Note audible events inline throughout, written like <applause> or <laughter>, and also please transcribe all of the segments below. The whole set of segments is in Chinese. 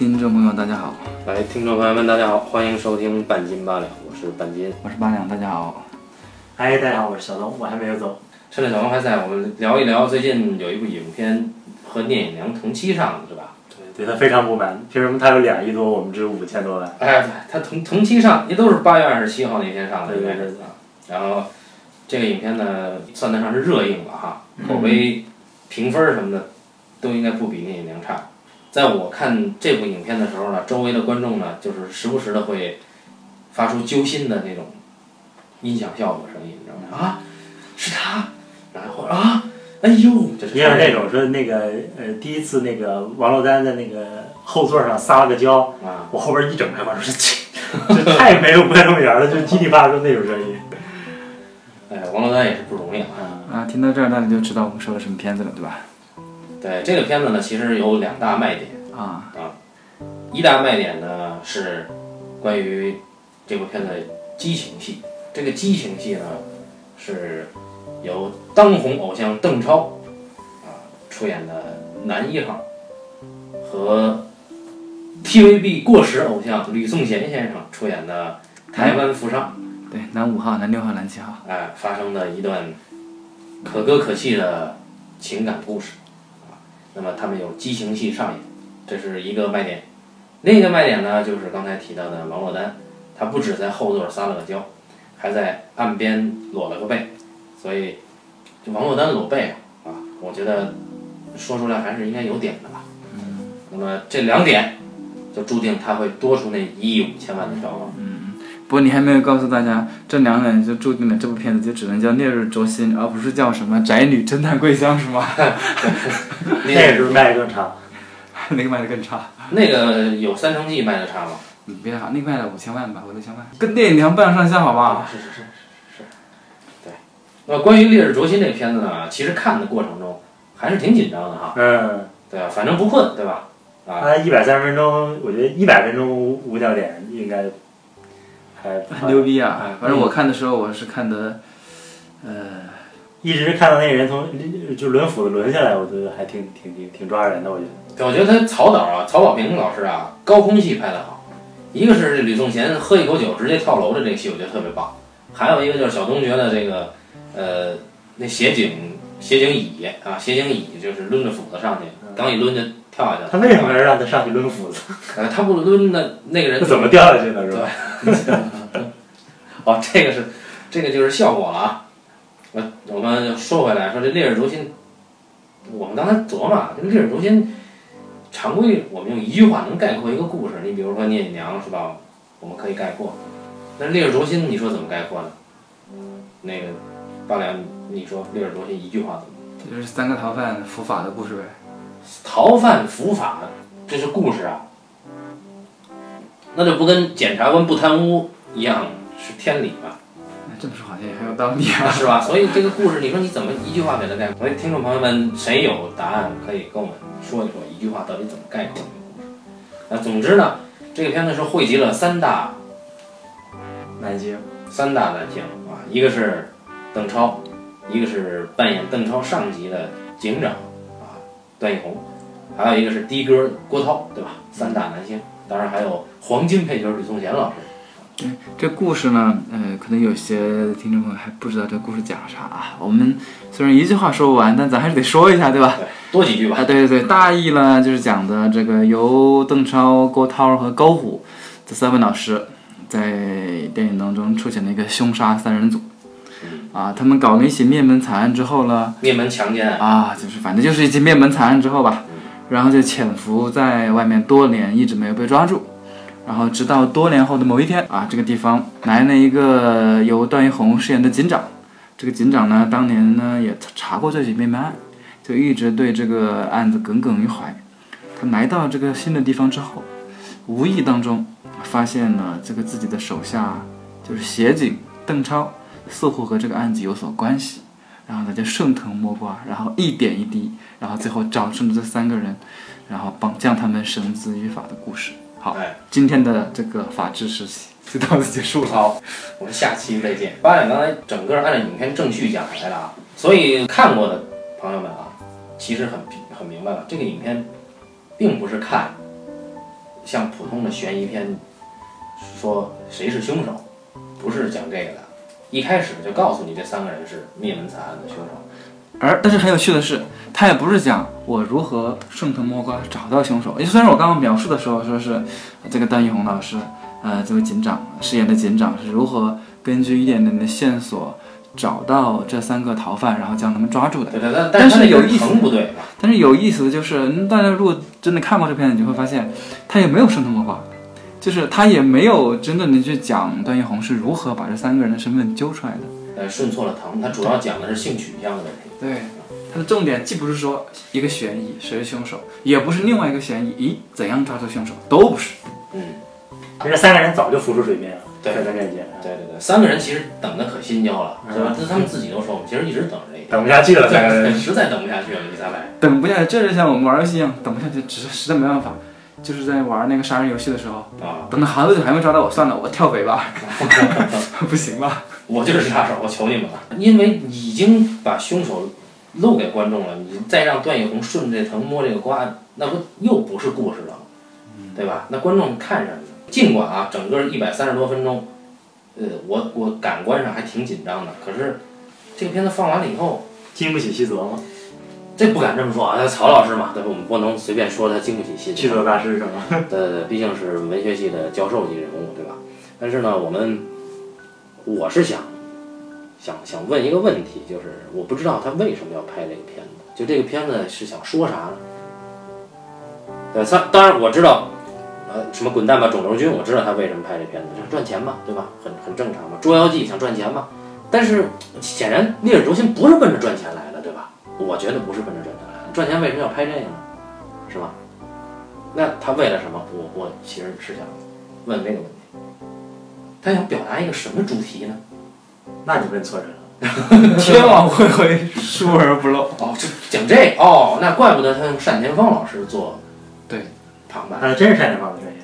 听众朋友，大家好，来，听众朋友们，大家好，欢迎收听半斤八两，我是半斤。我是八两，大家好。嗨，大家好，我是小龙，我还没有走。趁着小龙还在，我们聊一聊最近有一部影片和聂隐娘同期上的是吧？对，对他非常不满，凭什么他有两亿多，我们只有五千多万？哎，对，他同同期上，也都是八月二十七号那天上的，对对应该是啊。然后这个影片呢，算得上是热映了哈，口碑、评分什么的都应该不比聂隐娘差。在我看这部影片的时候呢，周围的观众呢，就是时不时的会发出揪心的那种音响效果声音，你知道吗？啊，是他，然后啊，哎呦，就是也有那种说那个呃，第一次那个王珞丹在那个后座上撒了个娇，啊，我后边一整排观众说这这太没有观众缘了，就叽里啪啦那种声音。哎，王珞丹也是不容易啊。嗯，啊，听到这儿，那你就知道我们说的什么片子了，对吧？对这个片子呢，其实有两大卖点。啊啊，一大卖点呢是关于这部片子的激情戏。这个激情戏呢是由当红偶像邓超啊出演的男一号和 TVB 过时偶像吕颂贤先生出演的台湾富商，对，男五号、男六号、男七号。哎发生的一段可歌可泣的情感故事啊。那么他们有激情戏上演，这是一个卖点。另一个卖点呢，就是刚才提到的王珞丹，她不止在后座撒了个娇，还在岸边裸了个背，所以这王珞丹裸背啊，我觉得说出来还是应该有点的吧。嗯那么这两点就注定他会多出那一亿五千万的票房。不过你还没有告诉大家，这两点就注定了这部片子就只能叫《烈日灼心》，而不是叫什么《宅女侦探桂香》，是吗？<laughs> 那个是不是卖的更差？<laughs> 那个卖的更差。那个有三成记卖的差吗？你别打，那个卖了五千万吧，五六千万，跟电影娘不相上下，好不好？是是是是是，对。那关于《烈日灼心》这个片子呢，其实看的过程中还是挺紧张的哈。嗯，对啊，反正不困，对吧？啊，他一百三十分钟，我觉得一百分钟无尿点应该还很牛逼啊嗯！反正我看的时候，我是看的，呃，一直看到那个人从就轮斧子轮下来，我觉得还挺挺挺挺抓人的，我觉得。我觉得他曹导啊，曹保平老师啊，高空戏拍得好。一个是吕颂贤喝一口酒直接跳楼的这个戏，我觉得特别棒。还有一个就是小东觉得这个，呃，那协警协警乙啊，协警乙就是抡着斧子上去，刚一抡就跳下去了。他为什么要让他上去抡斧子？呃，他不抡那那个人怎么掉下去的，是吧？<laughs> <laughs> 哦，这个是，这个就是效果了啊。我，我们说回来，说这《烈日灼心》，我们刚才琢磨，啊，这《烈日灼心》，常规我们用一句话能概括一个故事。你比如说聂隐娘是吧？我们可以概括。那《烈日灼心》，你说怎么概括呢？那个八两，你说《烈日灼心》一句话怎么？就是三个逃犯伏法的故事呗。逃犯伏法，这是故事啊。那就不跟检察官不贪污一样是天理吧？那这么说好像也很有道理啊。<laughs> 是吧？所以这个故事，你说你怎么一句话给它概括？所以听众朋友们，谁有答案可以跟我们说一说，一句话到底怎么概括这个故事？那总之呢，这个片子是汇集了三大男星，三大男星啊，一个是邓超，一个是扮演邓超上级的警长啊段奕宏，还有一个是的哥郭涛，对吧？三大男星，当然还有黄金配角吕颂贤老师。这故事呢，呃，可能有些听众朋友还不知道这故事讲啥啊。我们虽然一句话说不完，但咱还是得说一下，对吧？对，多几句吧。啊，对对对，大意呢就是讲的这个由邓超、郭涛和高虎这三位老师在电影当中出现了一个凶杀三人组。啊，他们搞了一起灭门惨案之后呢，灭门强奸案，啊，就是反正就是一起灭门惨案之后吧，然后就潜伏在外面多年，一直没有被抓住。然后直到多年后的某一天啊，这个地方来了一个由段奕宏饰演的警长。这个警长呢，当年呢也查过这起灭门案，就一直对这个案子耿耿于怀。他来到这个新的地方之后，无意当中发现了这个自己的手下就是协警邓超，似乎和这个案子有所关系。然后他就顺藤摸瓜，然后一点一滴，然后最后找出了这三个人，然后绑将他们绳之于法的故事。好，哎，今天的这个法治实习就到此结束了。好，我们下期再见。八两刚才整个按照影片正序讲来的啊，所以看过的朋友们啊，其实很很明白了，这个影片并不是看像普通的悬疑片，说谁是凶手，不是讲这个的。一开始就告诉你这三个人是灭门惨案的凶手。而但是很有趣的是，他也不是讲我如何顺藤摸瓜找到凶手。也虽然我刚刚描述的时候说是这个段奕宏老师，呃，这位警长饰演的警长是如何根据一点点的线索找到这三个逃犯，然后将他们抓住的。对对，但但是有意思不对？但是有意思的就是，嗯大家如果真的看过这片子，你就会发现，他也没有顺藤摸瓜，就是他也没有真正的去讲段奕宏是如何把这三个人的身份揪出来的。呃，顺错了疼，他主要讲的是性取向的问题。对，它的重点既不是说一个悬疑谁是凶手，也不是另外一个悬疑，咦，怎样抓住凶手，都不是。嗯，这三个人早就浮出水面了，对在咱面前，对对对，三个人其实等的可心焦了，嗯是吧？这他们自己都说，我们其实一直等着。等不下去了，三个对，人。<laughs> 实在等不下去了，你再来。等不下去，这就像我们玩游戏一样，等不下去，只是实在没办法。就是在玩那个杀人游戏的时候，啊，等了好久还没抓到我，算了，我跳北吧，<laughs> 不行了。我就是杀手，我求你们了，因为已经把凶手露给观众了，你再让段奕宏顺着这藤摸这个瓜，那不又不是故事了吗？对吧？那观众看什么呢？尽管啊，整个一百三十多分钟，呃，我我感官上还挺紧张的，可是这个片子放完了以后，经不起细琢磨，这不敢这么说啊，他曹老师嘛，对吧？我们不能随便说他经不起细细则大师是吗？<laughs> 呃，毕竟是文学系的教授级人物，对吧？但是呢，我们我是想想想问一个问题，就是我不知道他为什么要拍这个片子，就这个片子是想说啥呢？对，他当然我知道，呃，什么滚蛋吧肿瘤君，我知道他为什么拍这片子，就是赚钱嘛，对吧？很很正常嘛，捉妖记想赚钱嘛。但是显然烈日灼心不是奔着赚钱来的，对吧？我觉得不是奔着赚钱来的，赚钱为什么要拍这个呢？是吧？那他为了什么？我我其实是想问这个问题，他想表达一个什么主题呢？那你问错人了。<laughs> 天网恢恢，疏而不漏。哦，这讲这哦，那怪不得他用单田芳老师做对旁白。那真是单田芳的专业，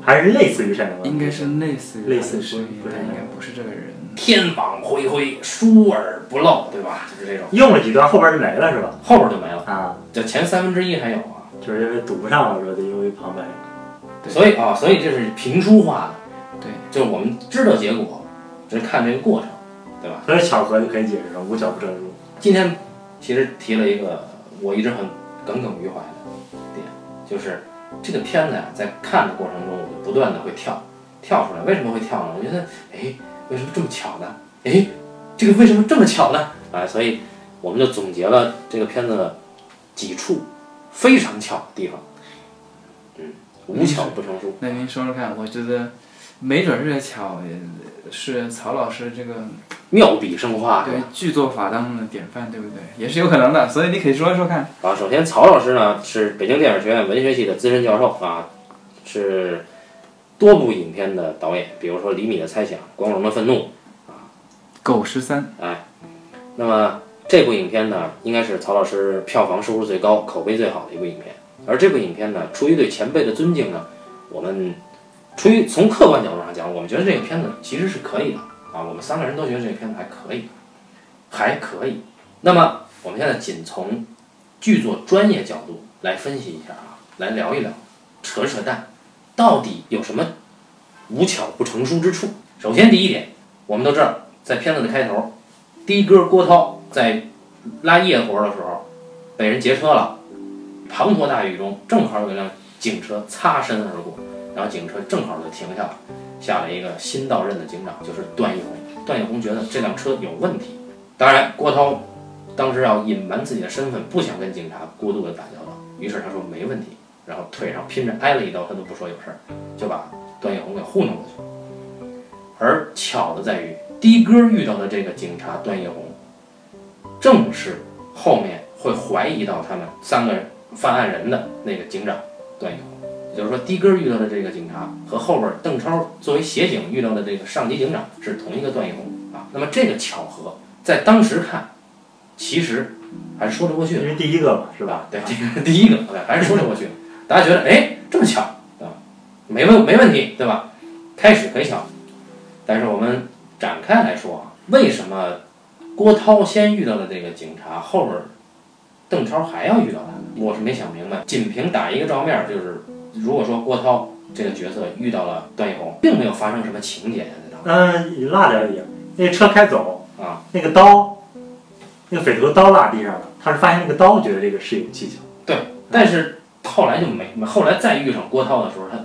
还是类似于单田芳？应该是类似于类似于但应该不是这个人。天网恢恢，疏而不漏，对吧？就是这种，用了几段，后边就没了是吧？后边就没了，啊，就前三分之一还有啊。就是因为堵不上了，说得用一旁白。所以啊、所以这是评书化的，对，就是我们知道结果，只是看这个过程，对吧？所以巧合就可以解释成无巧不成书。今天其实提了一个我一直很耿耿于怀的点，就是这个片子呀，在看的过程中，我就不断的会跳跳出来。为什么会跳呢？我觉得，哎，为什么这么巧呢？哎，这个为什么这么巧呢？啊，所以我们就总结了这个片子的几处非常巧的地方。嗯，无巧不成书。那您说说看，我觉得没准儿这巧也是曹老师这个妙笔生花，是对？剧作法当中的典范，对不对？也是有可能的，所以你可以说一说看。啊，首先曹老师呢是北京电影学院文学系的资深教授啊，是多部影片的导演，比如说《厘米的猜想》《光荣的愤怒》。啊狗十三，那么这部影片呢，应该是曹老师票房收入最高、口碑最好的一部影片。而这部影片呢，出于对前辈的尊敬呢，我们出于从客观角度上讲，我们觉得这个片子其实是可以的啊。我们三个人都觉得这个片子还可以，还可以。那么我们现在仅从剧作专业角度来分析一下啊，来聊一聊，扯扯淡，到底有什么无巧不成书之处？首先第一点，我们都知道，在片子的开头，的哥郭涛在拉夜活的时候被人劫车了，滂沱大雨中，正好有辆警车擦身而过，然后警车正好就停下了，下来一个新到任的警长，就是段奕宏。段奕宏觉得这辆车有问题，当然郭涛当时要隐瞒自己的身份，不想跟警察过度的打交道，于是他说没问题，然后腿上拼着挨了一刀，他都不说有事儿，就把段奕宏给糊弄过去了。而巧的在于，的哥遇到的这个警察段奕宏，正是后面会怀疑到他们三个犯案人的那个警长段奕宏。也就是说，的哥遇到的这个警察和后边邓超作为协警遇到的这个上级警长是同一个段奕宏啊。那么这个巧合在当时看，其实还是说得过去的因。为第一个嘛，是吧？对，这个第一个，对，还是说得过去。大家觉得，哎，这么巧，啊？没问没问题，对吧？开始很巧，但是我们展开来说啊，为什么郭涛先遇到了这个警察，后边儿邓超还要遇到他呢？我是没想明白。仅凭打一个照面儿，就是如果说郭涛这个角色遇到了段奕宏，并没有发生什么情节呀，在当嗯，落掉一点。那个车开走啊，那个刀，那个匪徒刀落地上了，他是发现那个刀，觉得这个是有蹊跷。对但是后来就没，后来再遇上郭涛的时候，他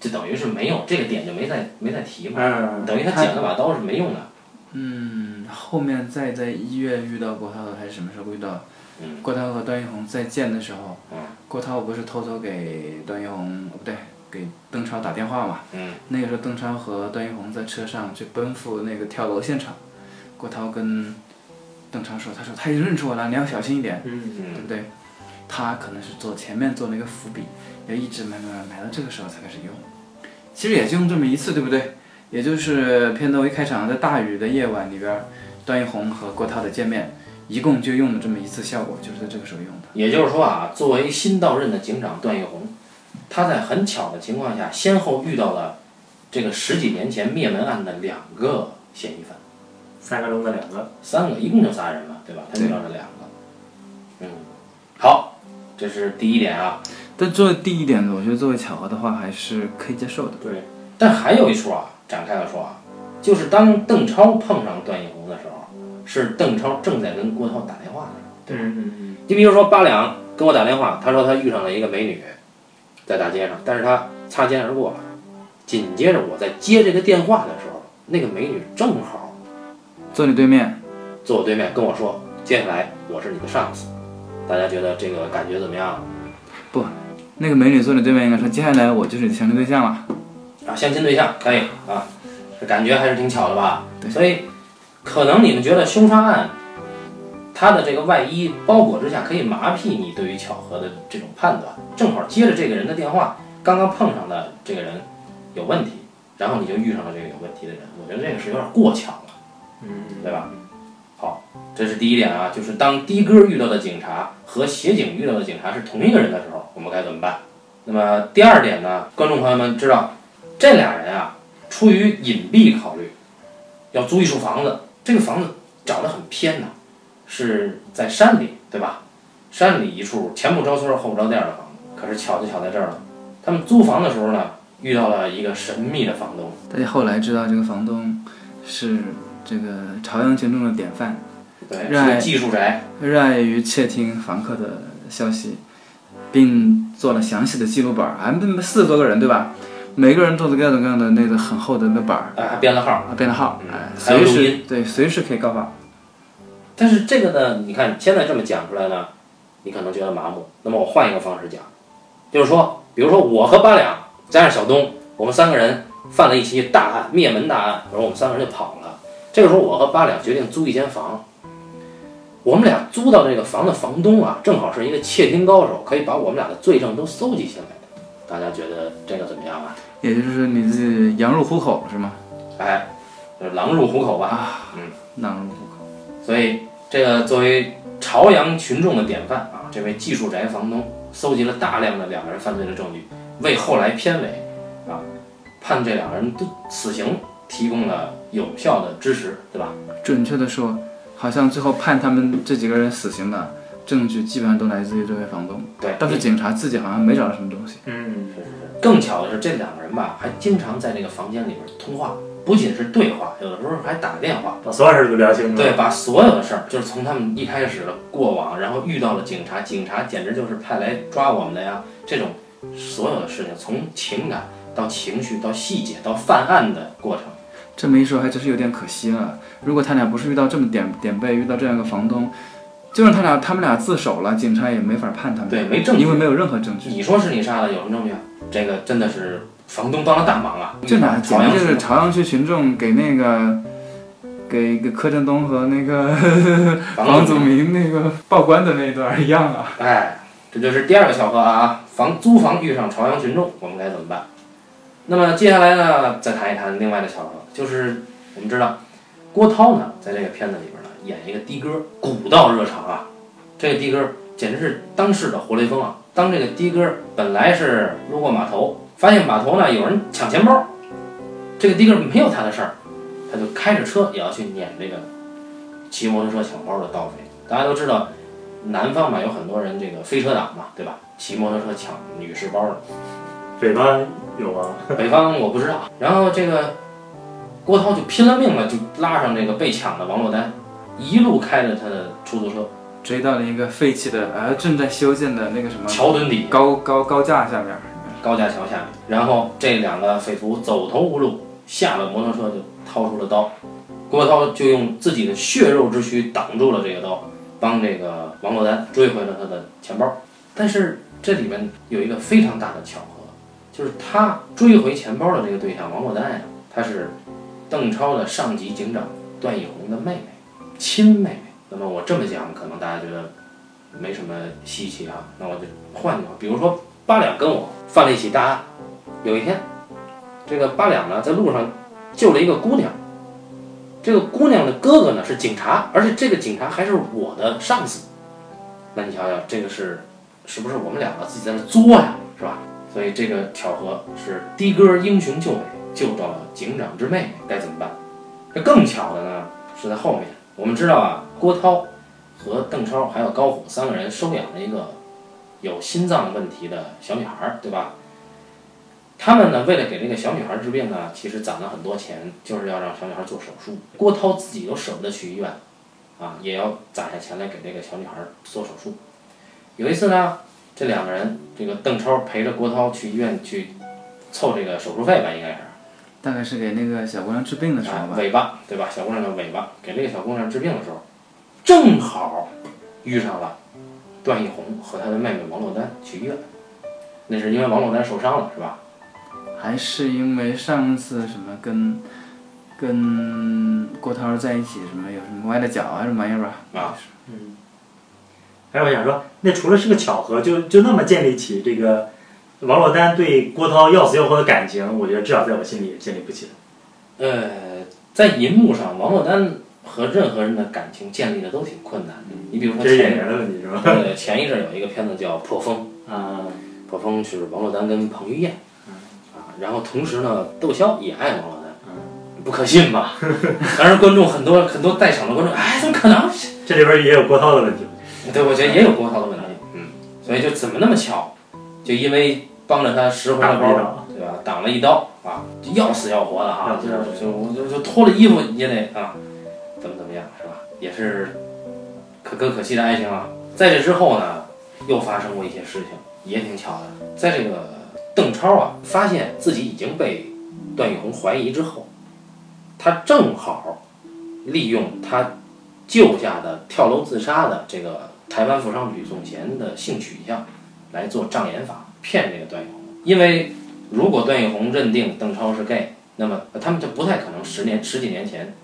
就等于是没有这个点就没再没再提嘛，嗯，等于他捡了把刀是没用的。嗯，后面再在医院遇到郭涛的，还是什么时候遇到？嗯郭涛和段奕宏再见的时候，嗯郭涛不是偷偷给段奕宏，哦不对，给邓超打电话嘛？嗯那个时候邓超和段奕宏在车上去奔赴那个跳楼现场，郭涛跟邓超说：“他说他已经认出我了，你要小心一点，嗯，对嗯不对？”他可能是做前面做了一个伏笔，要一直买买买买到这个时候才开始用。其实也就用这么一次，对不对？也就是片头一开场，在大雨的夜晚里边，段奕宏和郭涛的见面，一共就用了这么一次效果，就是在这个时候用的。也就是说啊，作为新到任的警长段奕宏，他在很巧的情况下，先后遇到了这个十几年前灭门案的两个嫌疑犯，三个中的两个。三个，一共就仨人嘛，对吧？他遇到了两个。嗯，好，这是第一点啊。但作为第一点，我觉得作为巧合的话，还是可以接受的。对，但还有一处啊，展开了说啊，就是当邓超碰上段奕宏是邓超正在跟郭涛打电话的时候。嗯嗯嗯，你比如说八两跟我打电话，他说他遇上了一个美女，在大街上，但是他擦肩而过了。紧接着我在接这个电话的时候，那个美女正好坐你对面，坐我对面跟我说，接下来我是你的上司。大家觉得这个感觉怎么样不那个美女坐你对面，应该说接下来我就是你的相亲对象了。啊？相亲对象可以啊，这感觉还是挺巧的吧？对所以可能你们觉得凶杀案，它的这个外衣包裹之下可以麻痹你对于巧合的这种判断，正好接着这个人的电话，刚刚碰上的这个人有问题，然后你就遇上了这个有问题的人，我觉得这个是有点过巧了，嗯，对吧？好，这是第一点啊，就是当的哥遇到的警察和协警遇到的警察是同一个人的时候，我们该怎么办？那么第二点呢，观众朋友们知道，这俩人啊，出于隐蔽考虑，要租一处房子，这个房子找得很偏呐，是在山里，对吧？山里一处前不着村后不着店的房子，可是巧就巧在这儿了，他们租房的时候呢，遇到了一个神秘的房东，大家后来知道这个房东是这个朝阳群众的典范，对，热爱技术宅，热爱于窃听房客的消息，并做了详细的记录本儿，还四十多个人对吧？每个人做的各种各样的那个很厚的那板儿啊，还编了号。啊，编了号，嗯哎，还有随时对随时可以告发。但是这个呢，你看现在这么讲出来呢，你可能觉得麻木。那么我换一个方式讲，就是说，比如说我和八两加上小东，我们三个人犯了一起大案，灭门大案，然后我们三个人就跑了。这个时候，我和八两决定租一间房。我们俩租到这个房的房东啊，正好是一个窃听高手，可以把我们俩的罪证都搜集下来的。大家觉得这个怎么样啊？也就是你这羊入虎口是吗？哎，就是狼入虎口吧。啊，嗯，狼入虎口。所以，这个作为朝阳群众的典范啊，这位技术宅房东搜集了大量的两个人犯罪的证据，为后来片尾啊判这两个人都死刑提供了有效的支持，对吧？准确的说，好像最后判他们这几个人死刑的证据基本上都来自于这位房东，对，但是警察自己好像没找到什么东西。嗯，是是是。更巧的是，这两个人吧，还经常在这个房间里边通话，不仅是对话，有的时候还打电话。把所有事都聊清楚。对，，把所有的事儿，就是从他们一开始的过往，然后遇到了警察，警察简直就是派来抓我们的呀，这种所有的事情，从情感到情绪到细节到犯案的过程，这么一说，还真是有点可惜了。如果他俩不是遇到这么点点背，遇到这样一个房东，就算他俩他们俩自首了，警察也没法判他们。对没证据因为没有任何证据。你说是你杀的，有什么证据啊？这个真的是房东帮了大忙啊！这哪简直就是朝阳区群众给那个给给柯震东和那个 <laughs> 房王祖名那个报官的那一段一样啊。哎，这就是第二个巧合啊！房租房遇上朝阳群众，我们该怎么办？那么接下来呢，再谈一谈另外的巧合，就是我们知道郭涛呢，在这个片子里边呢，演一个的哥，古道热肠啊，这个的哥简直是当世的活雷锋啊！当这个的哥本来是路过码头，发现码头呢有人抢钱包，这个的哥没有他的事儿，他就开着车也要去撵这个骑摩托车抢包的盗匪。大家都知道，南方嘛有很多人这个飞车党嘛，对吧？骑摩托车抢女士包的。北方有吗？<laughs> 北方我不知道。然后这个郭涛就拼了命了，就拉上这个被抢的王珞丹，一路开着他的出租车，追到了一个废弃的呃正在修建的那个什么桥墩底高高高架下面，高架桥下面。然后这两个匪徒走投无路，下了摩托车就掏出了刀，郭涛就用自己的血肉之躯挡住了这个刀，帮这个王珞丹追回了他的钱包。但是这里面有一个非常大的巧合，就是他追回钱包的这个对象王珞丹呀，她是邓超的上级警长段奕宏的妹妹，亲妹妹。那么我这么讲，可能大家觉得没什么稀奇啊。那我就换句话，比如说八两跟我犯了一起大案，有一天，这个八两呢在路上救了一个姑娘，这个姑娘的哥哥呢是警察，而且这个警察还是我的上司。那你瞧瞧，这个是是不是我们两个自己在那作呀，是吧？所以这个巧合是的哥英雄救美，救到了警长之妹妹，该怎么办？这更巧的呢是在后面。我们知道啊，郭涛和邓超还有高虎三个人收养了一个有心脏问题的小女孩，对吧？他们呢，为了给这个小女孩治病呢，其实攒了很多钱，就是要让小女孩做手术。郭涛自己都舍不得去医院，啊，也要攒下钱来给这个小女孩做手术。有一次呢，这两个人，这个邓超陪着郭涛去医院去凑这个手术费吧，应该是。大概是给那个小姑娘治病的时候。尾巴对吧？小姑娘的尾巴，给这个小姑娘治病的时候，正好遇上了段奕宏和他的妹妹王珞丹去医院。那是因为王珞丹受伤了，是吧？还是因为上次什么跟跟郭涛在一起什么有什么歪了脚啊什么玩意儿吧？啊，嗯。哎我想说，那除了是个巧合，就就那么建立起这个王珞丹对郭涛要死要活的感情，我觉得至少在我心里也建立不起来。呃，在银幕上，王珞丹和任何人的感情建立的都挺困难的。你比如说这是演前员的问题是吧？呃前一阵儿有一个片子叫《破风啊，》，破风是王珞丹跟彭于晏嗯啊，然后同时呢，窦骁也爱王珞丹，嗯不可信吧？<laughs> 当然观众很多很多在场的观众，哎，怎么可能？这里边也有郭涛的问题。对，我觉得也有郭涛的问题，嗯，所以就怎么那么巧，就因为帮着他拾回了包，对吧？挡了一刀啊，就要死要活的哈，就要死要活就就就脱了衣服也得啊，怎么怎么样是吧？也是可歌可泣的爱情啊。在这之后呢，又发生过一些事情，也挺巧的。在这个邓超啊发现自己已经被段奕宏怀疑之后，他正好利用他救下的跳楼自杀的这个台湾富商吕颂贤的性取向来做障眼法，骗这个段奕宏。因为如果段奕宏认定邓超是 gay，那么他们就不太可能十年十几年前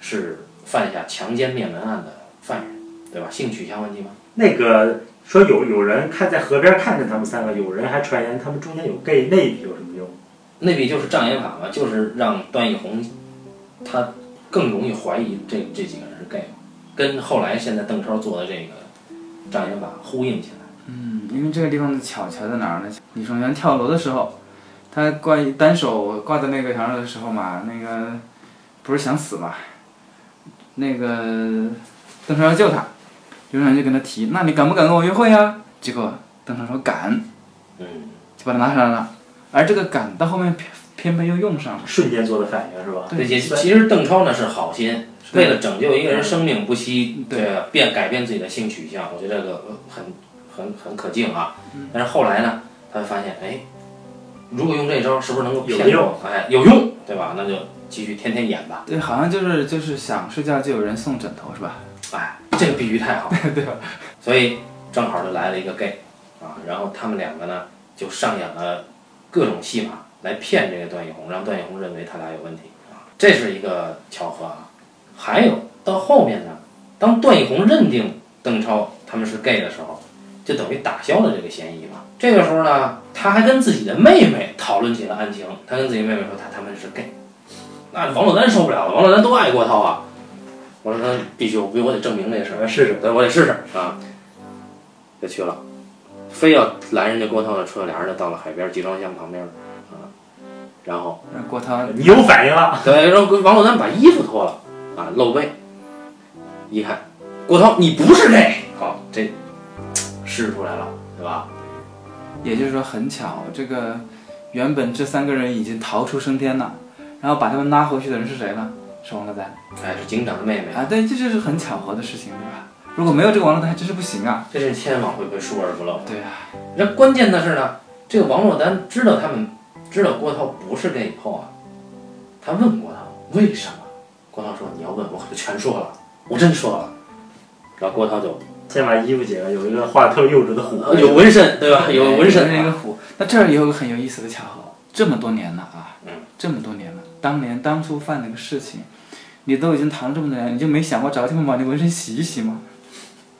是犯下强奸灭门案的犯人，对吧？性取向问题吗？那个说有有人看在河边看着他们三个，有人还传言他们中间有 gay，那一笔有什么用？那笔就是障眼法嘛，就是让段奕宏他更容易怀疑这这几个人是 gay，跟后来现在邓超做的这个障眼法呼应起来。嗯，因为这个地方的巧巧在哪儿呢？李胜元跳楼的时候，他挂单手挂在那个墙上的时候嘛，那个不是想死嘛，那个邓超要救他，刘胜元就跟他提，那你敢不敢跟我约会呀？结果邓超说敢，嗯，就把他拿上来了。而这个敢到后面偏偏偏又用上了，瞬间做的反应是吧？对，也其实邓超呢是好心，为了拯救一个人生命不惜对对变改变自己的性取向，我觉得这个呃很很很可敬啊。但是后来呢，他就发现哎，如果用这招是不是能够骗有用过？哎，有用，对吧？那就继续天天演吧。对，好像就是就是想睡觉就有人送枕头是吧？哎，这个比喻太好了，<laughs> 对吧？所以正好就来了一个 gay 啊，然后他们两个呢就上演了各种戏码来骗这个段奕宏，让段奕宏认为他俩有问题啊，这是一个巧合啊。还有到后面呢，当段奕宏认定邓超他们是 gay 的时候，就等于打消了这个嫌疑嘛。这个时候呢，他还跟自己的妹妹讨论起了案情，他跟自己妹妹说他他们是 gay，那王珞丹受不了了，王珞丹多爱郭涛啊，王珞丹必须我我得证明这事儿。呃试试。对，我得试试啊，就去了，非要拦人家郭涛的车，俩人就到了海边集装箱旁边了啊，然后让郭涛你有反应了，对，然后王珞丹把衣服脱了啊，露背，一看，郭涛你不是 gay，好，这试出来了，对吧？也就是说很巧，这个原本这三个人已经逃出升天了，然后把他们拉回去的人是谁呢？是王珞丹哎，是警长的妹妹。啊，对，这就是很巧合的事情，对吧？如果没有这个王珞丹，还真是不行啊。这是天网恢恢，疏而不漏。对啊，那关键的是呢，这个王珞丹知道他们知道郭涛不是 gay 以后啊，他问郭涛为什么？郭涛说：“你要问，我可就全说了，我真说了。”然后郭涛就先把衣服解了，有一个画特幼稚的虎，有纹身，对吧？有纹纹身一个虎。那这儿也有个很有意思的巧合，这么多年了啊，嗯，这么多年了，当年当初犯那个事情，你都已经谈了这么多年，你就没想过找个地方把那纹身洗一洗吗？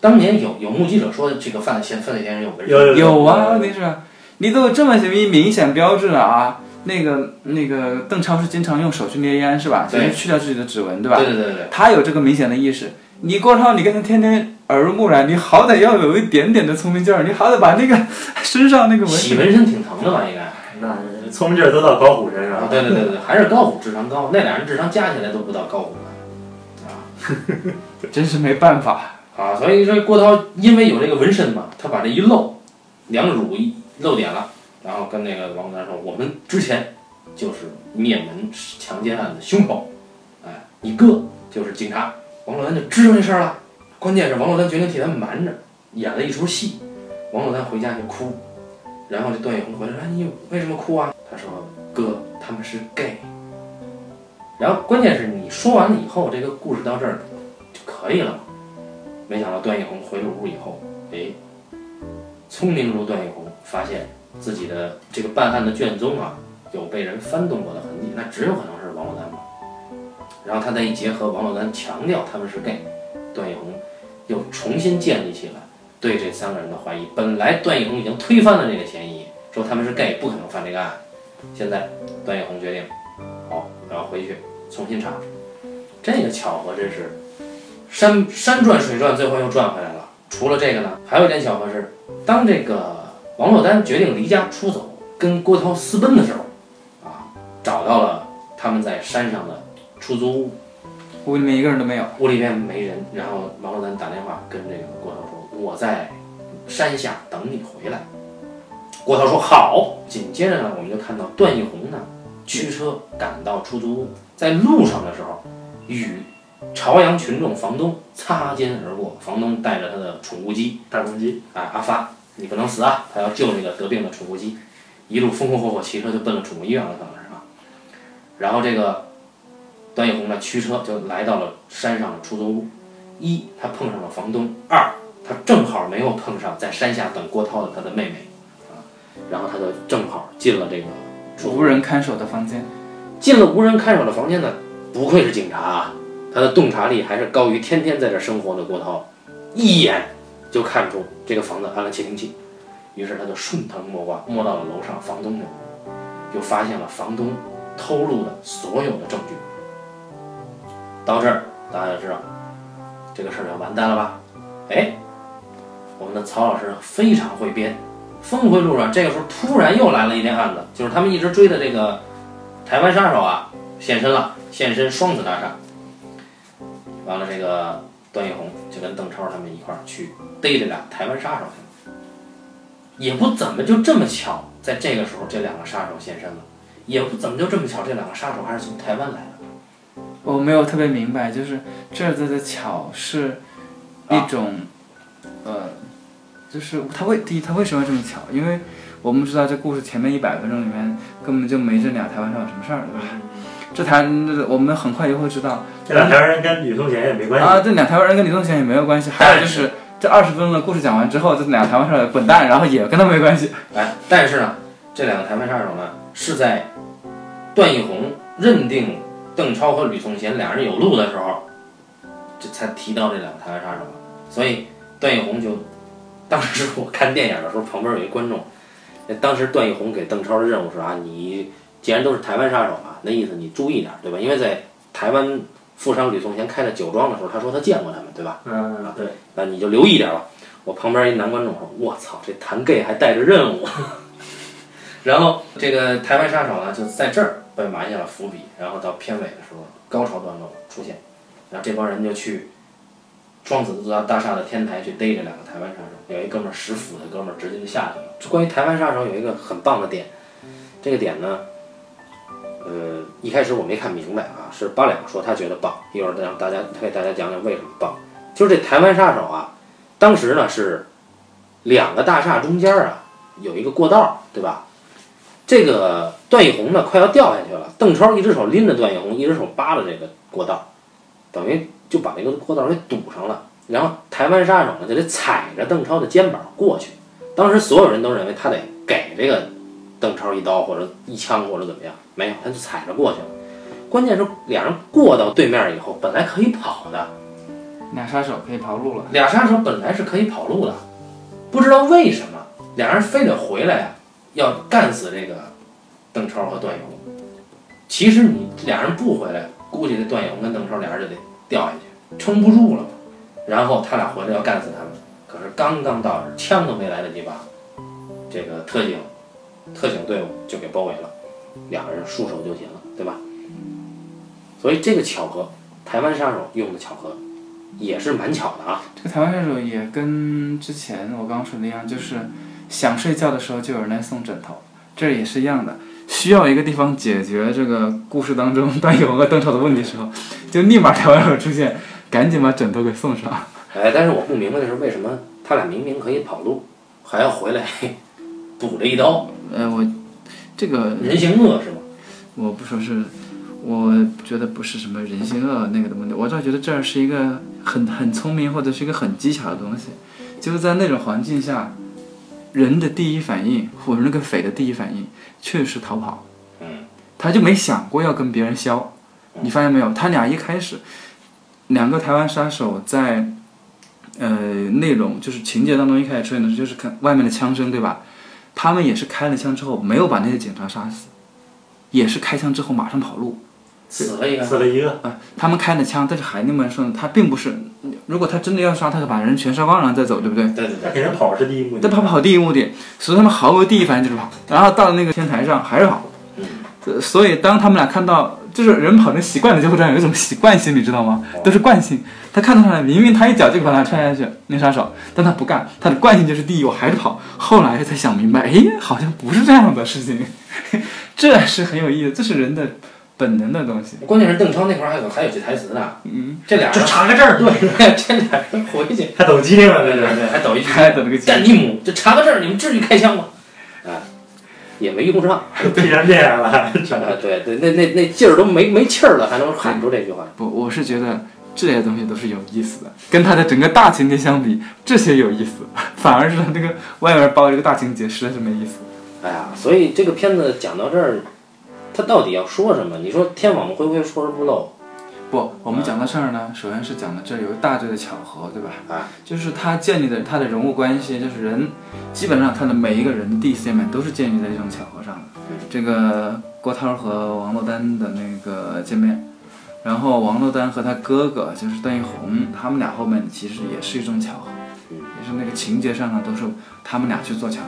当年有有目击者说这个犯嫌犯罪嫌疑人有纹身，有有有啊，问题是，你都有这么明明显标志了啊。那个那个邓超是经常用手去捏烟是吧？对就是去掉自己的指纹对吧？对对对对对，他有这个明显的意识。你郭涛，你跟他天天耳濡目染，你好歹要有一点点的聪明劲儿，你好歹把那个 <laughs> 身上那个纹身，洗纹身挺疼的吧？应该。那聪明劲儿都到高虎身上啊，了。对对对对，还是高虎智商高，那俩人智商加起来都不到高虎的。<laughs> 真是没办法。啊，所以说郭涛因为有这个纹身嘛，他把这一露，两乳一露点了，然后跟那个王珞丹说：“我们之前就是灭门强奸案的凶手，哎，你哥就是警察。”王珞丹就知道这事儿了。关键是王珞丹决定替他瞒着，演了一出戏。王珞丹回家就哭，然后这段奕宏回来说：“哎你为什么哭啊？”他说：“哥，他们是 gay。”然后关键是你说完了以后，这个故事到这儿就可以了嘛？没想到段奕宏回了屋以后，哎，聪明如段奕宏，发现自己的这个办案的卷宗啊，有被人翻动过的痕迹，那只有可能是王珞丹吧。然后他再一结合王珞丹强调他们是 gay，段奕宏又重新建立起了对这三个人的怀疑。本来段奕宏已经推翻了这个嫌疑，说他们是 gay，不可能犯这个案。现在段奕宏决定，好，我要回去重新查。这个巧合真是山山转水转，最后又转回来了。除了这个呢，还有一点巧合是，当这个王珞丹决定离家出走，跟郭涛私奔的时候，啊，找到了他们在山上的出租屋，屋里面一个人都没有。屋里面没人。然后王珞丹打电话跟这个郭涛说：“我在山下等你回来。”郭涛说：“好。”紧接着呢，我们就看到段奕宏呢驱车赶到出租屋，在路上的时候与朝阳群众房东擦肩而过。房东带着他的宠物鸡，大公鸡，啊，阿发，你不能死啊！他要救那个得病的宠物鸡，一路风风火火骑车就奔了宠物医院了，可能是吧。然后这个段奕宏呢驱车就来到了山上的出租屋，一他碰上了房东，二他正好没有碰上在山下等郭涛的他的妹妹，啊，然后他就正好进了这个无人看守的房间，进了无人看守的房间呢，不愧是警察啊，他的洞察力还是高于天天在这生活的郭涛，一眼就看出这个房子安了窃听器，于是他就顺藤摸瓜摸到了楼上房东那屋，就发现了房东偷录的所有的证据。到这儿大家就知道这个事儿要完蛋了吧？哎，我们的曹老师非常会编，峰回路转，这个时候突然又来了一件案子，就是他们一直追的这个台湾杀手啊现身了，现身双子大厦。完了，这个段奕宏就跟邓超他们一块儿去逮这俩台湾杀手去了，也不怎么就这么巧，在这个时候这两个杀手现身了，也不怎么就这么巧，这两个杀手还是从台湾来的。我没有特别明白，就是这次的巧是一种，呃，就是他为第一他为什么这么巧？因为我们知道这故事前面一百分钟里面根本就没这俩台湾杀手什么事儿，对吧？这台我们很快就会知道这俩台湾人跟吕颂贤也没关系。啊，这俩台湾人跟吕颂贤也没有关系。还有就是这二十分钟的故事讲完之后，这俩台湾杀手滚蛋，然后也跟他没关系。哎，但是呢，这两个台湾杀手呢是在段奕宏认定邓超和吕颂贤俩人有路的时候，这才提到这两个台湾杀手的。所以段奕宏就，当时我看电影的时候，旁边有一观众，当时段奕宏给邓超的任务是啊，你既然都是台湾杀手啊，那意思你注意点，对吧？因为在台湾富商吕颂贤开的酒庄的时候，他说他见过他们，对吧？嗯，对，那你就留意点吧。我旁边一男观众说：“我操，这谈 gay 还带着任务。<laughs> ”然后这个台湾杀手呢，就在这儿被埋下了伏笔，然后到片尾的时候，高潮段落出现，然后这帮人就去双子大大厦的天台去逮这两个台湾杀手。有一哥们儿使斧的哥们儿直接就下去了。关于台湾杀手有一个很棒的点，这个点呢，呃，一开始我没看明白啊，是八两说他觉得棒，一会儿再让大家他给大家讲讲为什么棒。就是这台湾杀手啊，当时呢是两个大厦中间啊有一个过道，对吧？这个段奕宏呢快要掉下去了，邓超一只手拎着段奕宏，一只手扒着这个过道，等于就把那个过道给堵上了。然后台湾杀手呢就得踩着邓超的肩膀过去。当时所有人都认为他得给这个邓超一刀或者一枪或者怎么样，没有，他就踩着过去了。关键是俩人过到对面以后，本来可以跑的，俩杀手可以跑路了。俩杀手本来是可以跑路的，不知道为什么俩人非得回来呀，要干死这个邓超和段奕宏。其实你俩人不回来，估计这段奕宏跟邓超俩人就得掉下去，撑不住了。然后他俩回来要干死他们，可是刚刚到这儿，枪都没来得及拔，这个特警特警队伍就给包围了，两个人束手就擒了，对吧？所以这个巧合，台湾杀手用的巧合也是蛮巧的啊。这个台湾杀手也跟之前我刚说的一样，就是想睡觉的时候就有人来送枕头，这也是一样的。需要一个地方解决这个故事当中段奕宏和邓超的问题的时候，<laughs> 就立马台湾杀手出现，赶紧把枕头给送上。哎，但是我不明白的是，为什么他俩明明可以跑路，还要回来 <laughs> 补了一刀？呃，我这个人性恶是吗？我不说是，我觉得不是什么人性恶那个的问题，我倒觉得这儿是一个很很聪明或者是一个很技巧的东西，就是在那种环境下，人的第一反应或者那个匪的第一反应确实逃跑，嗯，他就没想过要跟别人削，你发现没有？他俩一开始，两个台湾杀手在，呃，内容就是情节当中一开始出现的时候就是看外面的枪声，对吧？他们也是开了枪之后没有把那些警察杀死，也是开枪之后马上跑路。死了一个，死了一个，啊，他们开了枪，但是还那么说呢，他并不是，如果他真的要杀，他就把人全杀光然后再走，对不对？对对对，给人跑是第一目的。但跑跑第一目的，所以他们毫无第一反应就是跑，然后到了那个天台上还是跑。呃所以当他们俩看到，就是人跑成习惯了就会这样，有一种习惯性，你知道吗？都是惯性。他看到他明明他一脚就把他踹下去，那杀手，但他不干，他的惯性就是第一，我还是跑。后来才想明白，哎，好像不是这样的事情，<laughs> 这是很有意思，这是人的本能的东西。关键是邓超那块儿还有还有句台词呢，嗯，这俩就查个证儿，对，<laughs> 这俩人回去，还抖机灵了，对这是。对对，还抖一句还抖了个干你母，就查个证儿，你们至于开枪吗？啊，也没用上，必然变了，<laughs> 啊，对对，那那那劲儿都没没气儿了，还能喊出这句话。不，我是觉得这些东西都是有意思的，跟他的整个大情节相比，这些有意思，<laughs> 反而是他这个外面包这个大情节实在是没意思。哎呀，所以这个片子讲到这儿，他到底要说什么？你说天网恢恢，疏而不漏，不，我们讲到这儿呢，首先是讲的这有一大堆的巧合，对吧？啊，就是他建立的他的人物关系，就是人基本上他的每一个人的第一次见面都是建立在这种巧合上的。这个郭涛和王珞丹的那个见面，然后王珞丹和他哥哥就是段奕宏，他们俩后面其实也是一种巧合，也是那个情节上呢都是他们俩去做巧合。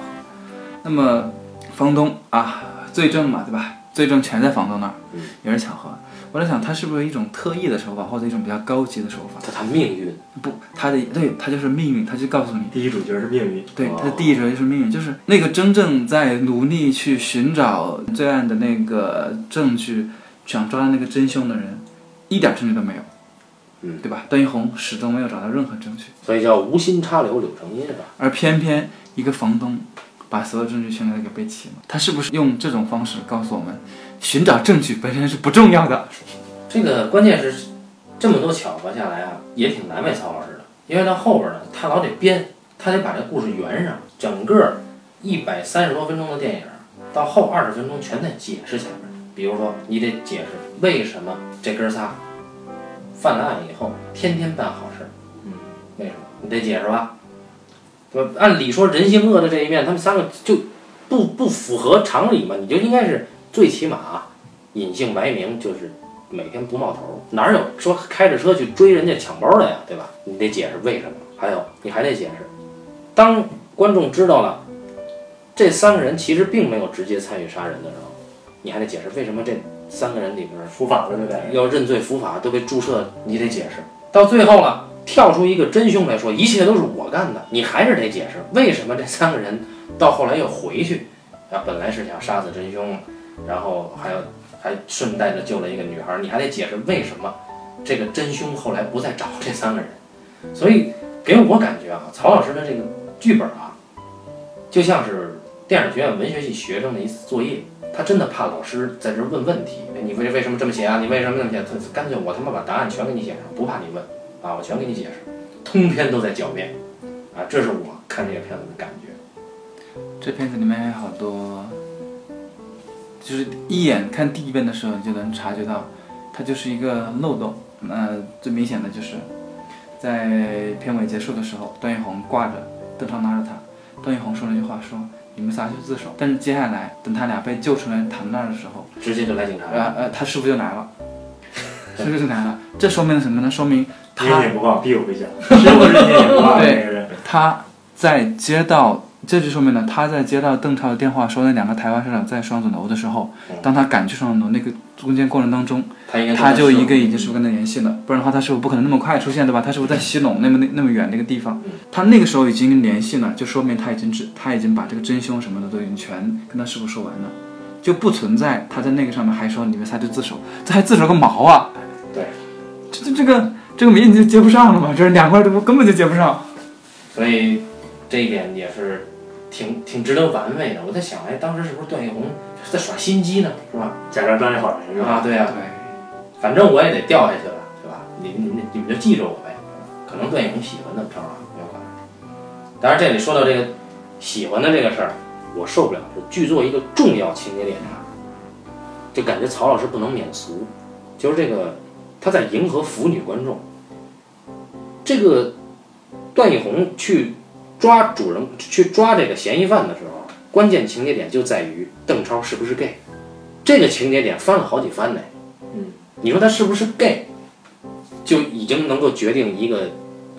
那么方东啊，罪证嘛，对吧？罪证全在房东那儿，也是巧合。我在想，他是不是一种特意的手法，或者一种比较高级的手法？他他命运，不，他的对他就是命运，他就告诉你，第一主角是命运，对，哦他的第一者就是命运，就是那个真正在努力去寻找罪案的那个证据，想抓那个真凶的人，一点证据都没有，嗯，对吧？段奕宏始终没有找到任何证据，所以叫无心插柳柳成荫是吧？而偏偏一个房东把所有证据全都给他背齐了，他是不是用这种方式告诉我们，寻找证据本身是不重要的？这个关键是这么多巧合下来啊，也挺难为曹老师的，因为到后边呢，他老得编，他得把这故事圆上，整个一百三十多分钟的电影，到后二十分钟全在解释前面。比如说，你得解释为什么这哥仨犯了案以后天天办好事，嗯，为什么？你得解释吧？按理说人性恶的这一面，他们三个就不不符合常理嘛？你就应该是最起码隐姓埋名，就是每天不冒头，哪有说开着车去追人家抢包的呀？对吧？你得解释为什么，还有你还得解释，当观众知道了这三个人其实并没有直接参与杀人的时候，你还得解释为什么这三个人里边伏法了，对不对？要认罪伏法都被注射，你得解释。到最后了，跳出一个真凶来说，一切都是我干的，你还是得解释为什么这三个人到后来又回去啊，本来是想杀死真凶，然后还有还顺带着救了一个女孩，你还得解释为什么这个真凶后来不再找这三个人。所以给我感觉啊，曹老师的这个剧本啊，就像是电影学院文学系学生的一次作业。他真的怕老师在这问问题，你为为什么这么写啊？你为什么这么写？他干脆我他妈把答案全给你写上，不怕你问啊，我全给你解释，通篇都在狡辩啊，这是我看这个片子的感觉。这片子里面有好多，就是一眼看第一遍的时候你就能察觉到，它就是一个漏洞。呃，最明显的就是在片尾结束的时候，段奕宏挂着，邓超拉着他，段奕宏说了一句话说：“你们仨去自首。”但是接下来等他俩被救出来躺那儿的时候，直接就来警察了。呃呃，他师傅就来了，师傅就来了，这说明了什么呢？说明日他点不忘，必有回响。师傅日点也不忘，对那个人。他在接到，这就说明了他在接到邓超的电话说那两个台湾社长在双子楼的时候，当他赶去双子楼那个中间过程当中，他应该他就一个已经师傅跟他联系了，不然的话他师傅不可能那么快出现对吧？他师傅在西陇那么那那么远的一个地方，他那个时候已经联系了，就说明他已经知他已经把这个真凶什么的都已经全跟他师傅说完了，就不存在他在那个上面还说你们仨就自首，这还自首个毛啊！对，这这这个这个谜你就接不上了嘛，这两块都根本就接不上。所以这一点也是挺挺值得玩味的。我在想，哎，当时是不是段奕宏在耍心机呢？是吧？假装装一好人是吧？啊，对呀、对。反正我也得掉下去了，对吧？你你你你们就记着我呗。可能段奕宏喜欢邓超啊，有可能。当然，这里说到这个喜欢的这个事儿，我受不了是剧作一个重要情节点上，就感觉曹老师不能免俗，就是这个他在迎合腐女观众。这个段奕宏去抓主人去抓这个嫌疑犯的时候，关键情节点就在于邓超是不是 gay，这个情节点翻了好几番呢。嗯，你说他是不是 gay，就已经能够决定一个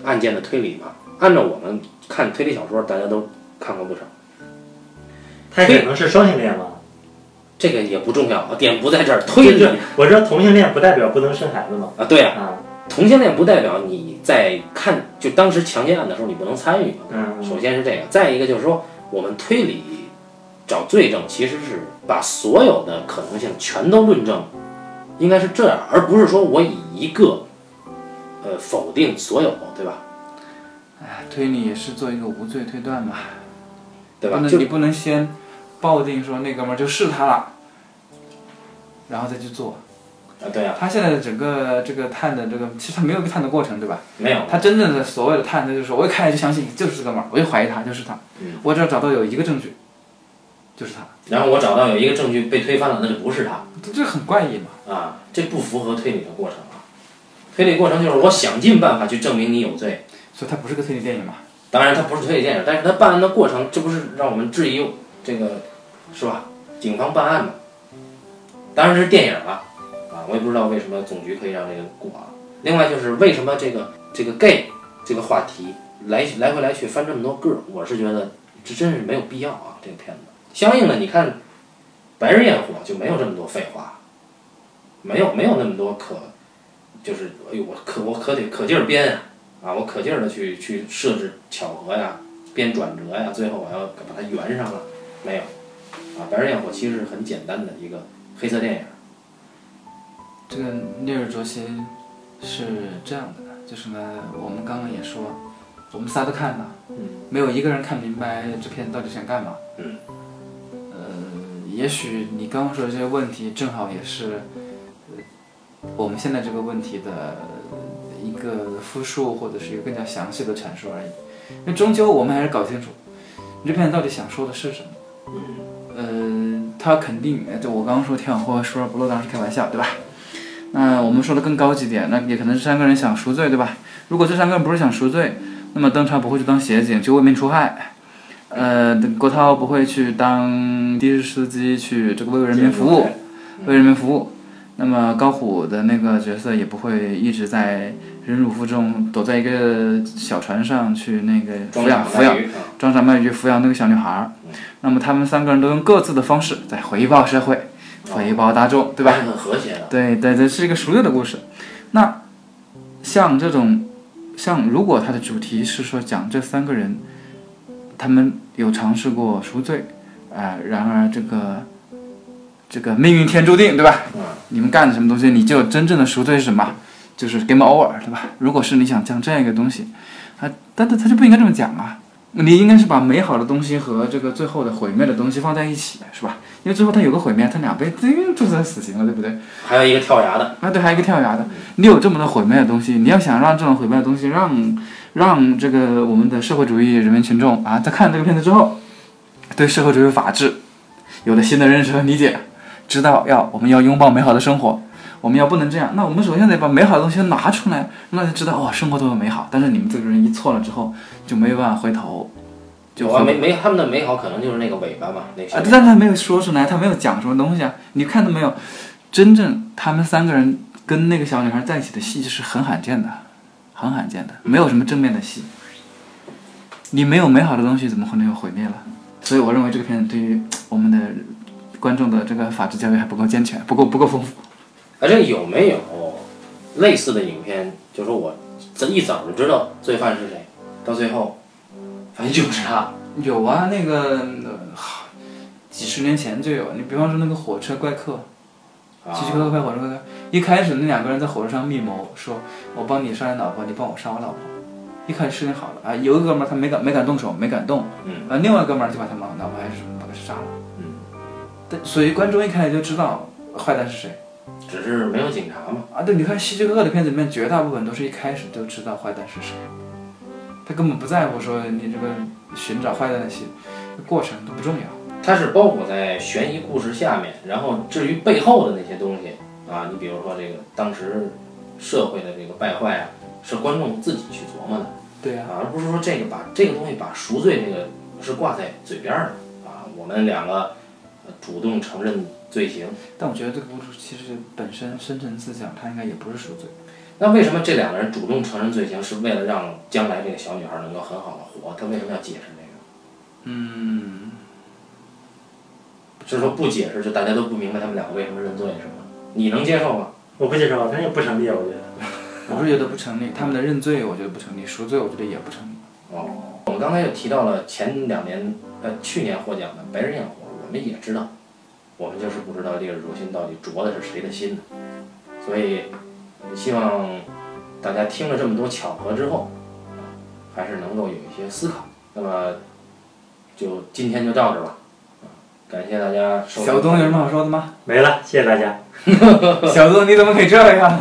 案件的推理了？按照我们看推理小说，大家都看过不少，他可能是双性恋吗？这个也不重要，点不在这儿。推理我知道同性恋不代表不能生孩子嘛。啊，对啊，啊，同性恋不代表你在看就当时强奸案的时候你不能参与嘛。嗯，首先是这个，再一个就是说，我们推理找罪证，其实是把所有的可能性全都论证，应该是这样，而不是说我以一个呃否定所有，对吧？哎，推理也是做一个无罪推断嘛，对吧？就你不能先抱定说那哥们儿就是他了，然后再去做。啊，对啊，他现在的整个这个探的这个，其实他没有个探的过程，对吧？没有，他真正的所谓的探，他就是说我一看就相信就是这个嘛，我就怀疑他就是他，嗯我只要找到有一个证据，就是他，然后我找到有一个证据被推翻了，那就不是他这这很怪异嘛。啊，这不符合推理的过程啊。推理过程就是我想尽办法去证明你有罪，所以它不是个推理电影嘛。当然它不是推理电影，但是它办案的过程，这不是让我们质疑这个是吧？警方办案嘛，当然是电影了啊，我也不知道为什么总局可以让这个过啊。另外就是为什么这个这个 gay 这个话题来来回来去翻这么多个，我是觉得这真是没有必要啊，这个片子。相应的，你看《白日焰火》就没有这么多废话，没有没有那么多可，就是哎呦我可我可得可劲儿编啊啊，我可劲儿的去去设置巧合呀，编转折呀，最后我要把它圆上了，没有啊，《白日焰火》其实是很简单的一个黑色电影。这个《烈日灼心》是这样的，就是呢，我们刚刚也说，我们仨都看了，嗯，没有一个人看明白这片到底想干嘛。嗯。呃，也许你刚刚说的这些问题，正好也是，呃我们现在这个问题的一个复述，或者是一个更加详细的阐述而已。因为终究我们还是搞清楚，你这片到底想说的是什么。嗯。呃，他肯定，呃就我刚刚说天网恢恢，疏而不漏，当然是开玩笑，对吧？那我们说的更高级点，那也可能是三个人想赎罪，对吧？如果这三个人不是想赎罪，那么邓超不会去当协警，去为民除害，呃，郭涛不会去当的士司机，去这个为人民服务，为人民服务。那么高虎的那个角色也不会一直在忍辱负重，躲在一个小船上去那个抚养抚养装傻卖鱼抚养那个小女孩儿。那么他们三个人都用各自的方式在回报社会，回报大众，对吧？还是很和谐的。对对，这是一个赎罪的故事。那像这种，像如果它的主题是说讲这三个人，他们有尝试过赎罪，啊、然而这个这个命运天注定，对吧？嗯，你们干的什么东西，你就真正的赎罪是什么？就是 game over，对吧？如果是你想讲这样一个东西，啊，但他他就不应该这么讲啊！你应该是把美好的东西和这个最后的毁灭的东西放在一起，是吧？因为最后他有个毁灭，他两辈子就算死刑了，对不对？还有一个跳崖的，啊，对，还有一个跳崖的。你有这么多毁灭的东西，你要想让这种毁灭的东西让让这个我们的社会主义人民群众啊，在看这个片子之后，对社会主义法治有了新的认识和理解，知道要我们要拥抱美好的生活，我们要不能这样。那我们首先得把美好的东西拿出来，让大家知道哦，生活多么美好。但是你们这个人一错了之后，就没有办法回头，就啊没没他们的美好可能就是那个尾巴嘛，那啊，些但他没有说出来，他没有讲什么东西啊。你看到没有？真正他们三个人跟那个小女孩在一起的戏是很罕见的，很罕见的，没有什么正面的戏。你没有美好的东西，怎么可能有毁灭了？所以我认为这个片子对于我们的观众的这个法治教育还不够健全，不够不够丰富。而且有没有类似的影片，就说我这一早就知道罪犯是谁，到最后发现就是他，有啊，那个呃几十年前就有。你比方说那个火车怪客，啊希区柯克拍火车怪客，一开始那两个人在火车上密谋，说我帮你杀你老婆，你帮我杀我老婆。一开始事情好了啊，有一个哥们儿他没敢没敢动手，没敢动，嗯啊，另外哥们儿就把他老老婆还是把他杀了。嗯，但所以观众一开始就知道坏蛋是谁只是没有警察嘛，啊。对，你看希区柯克的片子里面，绝大部分都是一开始就知道坏蛋是谁，他根本不在乎说你这个寻找坏蛋的戏过程都不重要。它是包裹在悬疑故事下面，然后至于背后的那些东西啊，你比如说这个当时社会的这个败坏啊，是观众自己去琢磨的。对呀、啊，而不是说这个把这个东西把赎罪这个是挂在嘴边儿的啊。我们两个呃主动承认罪行，但我觉得这个故事其实本身深层次讲，他应该也不是赎罪。那为什么这两个人主动承认罪行，是为了让将来这个小女孩能够很好的活？他为什么要解释这个？嗯，就是说不解释，就大家都不明白他们两个为什么认罪是吗？你能接受吗？我不接受，他也不成立，我觉得。我是觉得不成立，他们的认罪我觉得不成立，赎罪我觉得也不成立。哦，我们刚才又提到了前两年呃去年获奖的《白日焰火》，我们也知道，我们就是不知道《烈日灼心》到底啄的是谁的心呢？所以希望大家听了这么多巧合之后，啊，还是能够有一些思考。那么就今天就到这儿吧，啊，感谢大家收听。小东有什么好说的吗？没了，谢谢大家。<laughs> 小东你怎么可以这样？